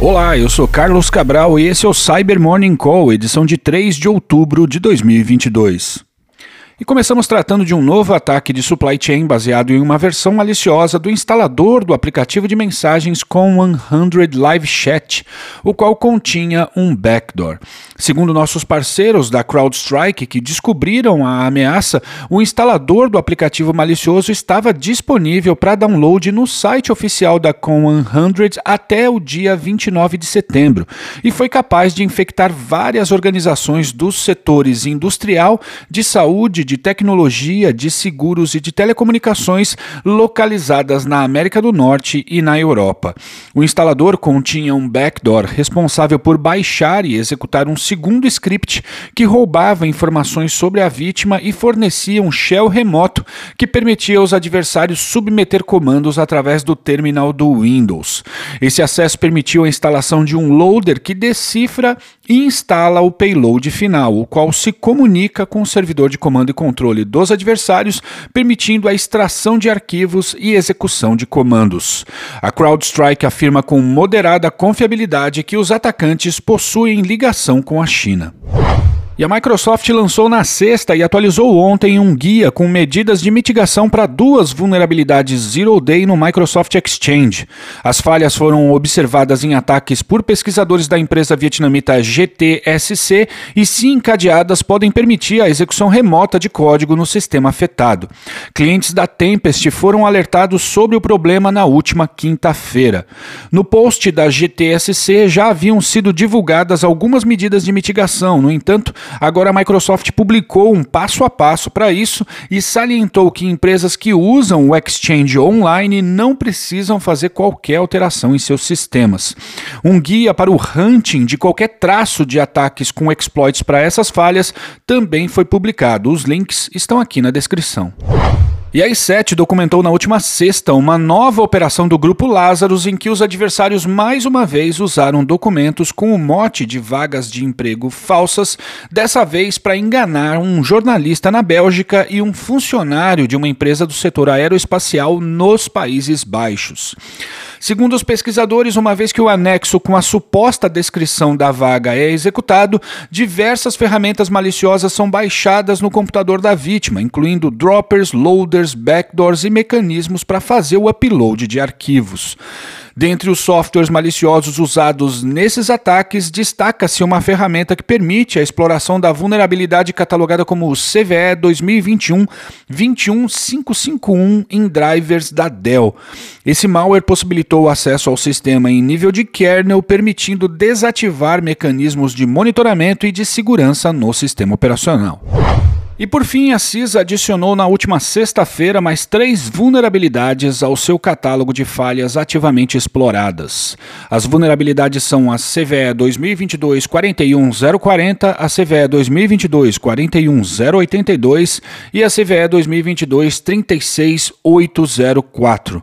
Olá, eu sou Carlos Cabral e esse é o Cyber Morning Call, edição de 3 de outubro de 2022. E começamos tratando de um novo ataque de supply chain baseado em uma versão maliciosa do instalador do aplicativo de mensagens Com100 Live Chat, o qual continha um backdoor. Segundo nossos parceiros da CrowdStrike que descobriram a ameaça, o instalador do aplicativo malicioso estava disponível para download no site oficial da Com100 até o dia 29 de setembro e foi capaz de infectar várias organizações dos setores industrial, de saúde, de tecnologia, de seguros e de telecomunicações localizadas na América do Norte e na Europa. O instalador continha um backdoor responsável por baixar e executar um segundo script que roubava informações sobre a vítima e fornecia um shell remoto que permitia aos adversários submeter comandos através do terminal do Windows. Esse acesso permitiu a instalação de um loader que decifra e instala o payload final, o qual se comunica com o servidor de comando e controle dos adversários, permitindo a extração de arquivos e execução de comandos. A CrowdStrike afirma com moderada confiabilidade que os atacantes possuem ligação com a China. E a Microsoft lançou na sexta e atualizou ontem um guia com medidas de mitigação para duas vulnerabilidades Zero Day no Microsoft Exchange. As falhas foram observadas em ataques por pesquisadores da empresa vietnamita GTSC e, se encadeadas, podem permitir a execução remota de código no sistema afetado. Clientes da Tempest foram alertados sobre o problema na última quinta-feira. No post da GTSC já haviam sido divulgadas algumas medidas de mitigação, no entanto, Agora a Microsoft publicou um passo a passo para isso e salientou que empresas que usam o Exchange online não precisam fazer qualquer alteração em seus sistemas. Um guia para o hunting de qualquer traço de ataques com exploits para essas falhas também foi publicado. Os links estão aqui na descrição. E a I7 documentou na última sexta uma nova operação do Grupo Lazarus em que os adversários mais uma vez usaram documentos com o mote de vagas de emprego falsas, dessa vez para enganar um jornalista na Bélgica e um funcionário de uma empresa do setor aeroespacial nos Países Baixos. Segundo os pesquisadores, uma vez que o anexo com a suposta descrição da vaga é executado, diversas ferramentas maliciosas são baixadas no computador da vítima, incluindo droppers, loaders, backdoors e mecanismos para fazer o upload de arquivos. Dentre os softwares maliciosos usados nesses ataques, destaca-se uma ferramenta que permite a exploração da vulnerabilidade catalogada como CVE 2021 21551 em drivers da Dell. Esse malware possibilitou o acesso ao sistema em nível de kernel, permitindo desativar mecanismos de monitoramento e de segurança no sistema operacional. E por fim, a CISA adicionou na última sexta-feira mais três vulnerabilidades ao seu catálogo de falhas ativamente exploradas. As vulnerabilidades são a CVE 2022 41040, a CVE 2022 41082 e a CVE 2022 36804.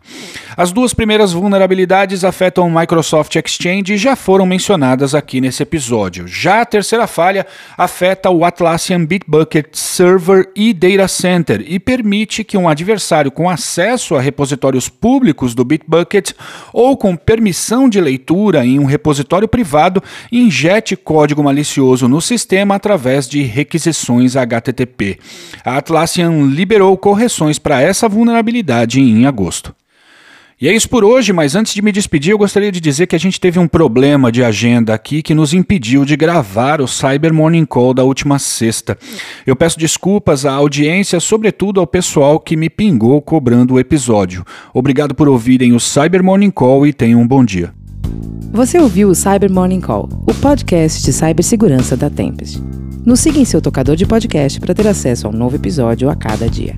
As duas primeiras vulnerabilidades afetam o Microsoft Exchange e já foram mencionadas aqui nesse episódio. Já a terceira falha afeta o Atlassian Bitbucket Server e Data Center e permite que um adversário com acesso a repositórios públicos do Bitbucket ou com permissão de leitura em um repositório privado injete código malicioso no sistema através de requisições HTTP. A Atlassian liberou correções para essa vulnerabilidade em agosto. E é isso por hoje, mas antes de me despedir, eu gostaria de dizer que a gente teve um problema de agenda aqui que nos impediu de gravar o Cyber Morning Call da última sexta. Eu peço desculpas à audiência, sobretudo ao pessoal que me pingou cobrando o episódio. Obrigado por ouvirem o Cyber Morning Call e tenham um bom dia. Você ouviu o Cyber Morning Call, o podcast de cibersegurança da Tempest. Nos siga em seu tocador de podcast para ter acesso a um novo episódio a cada dia.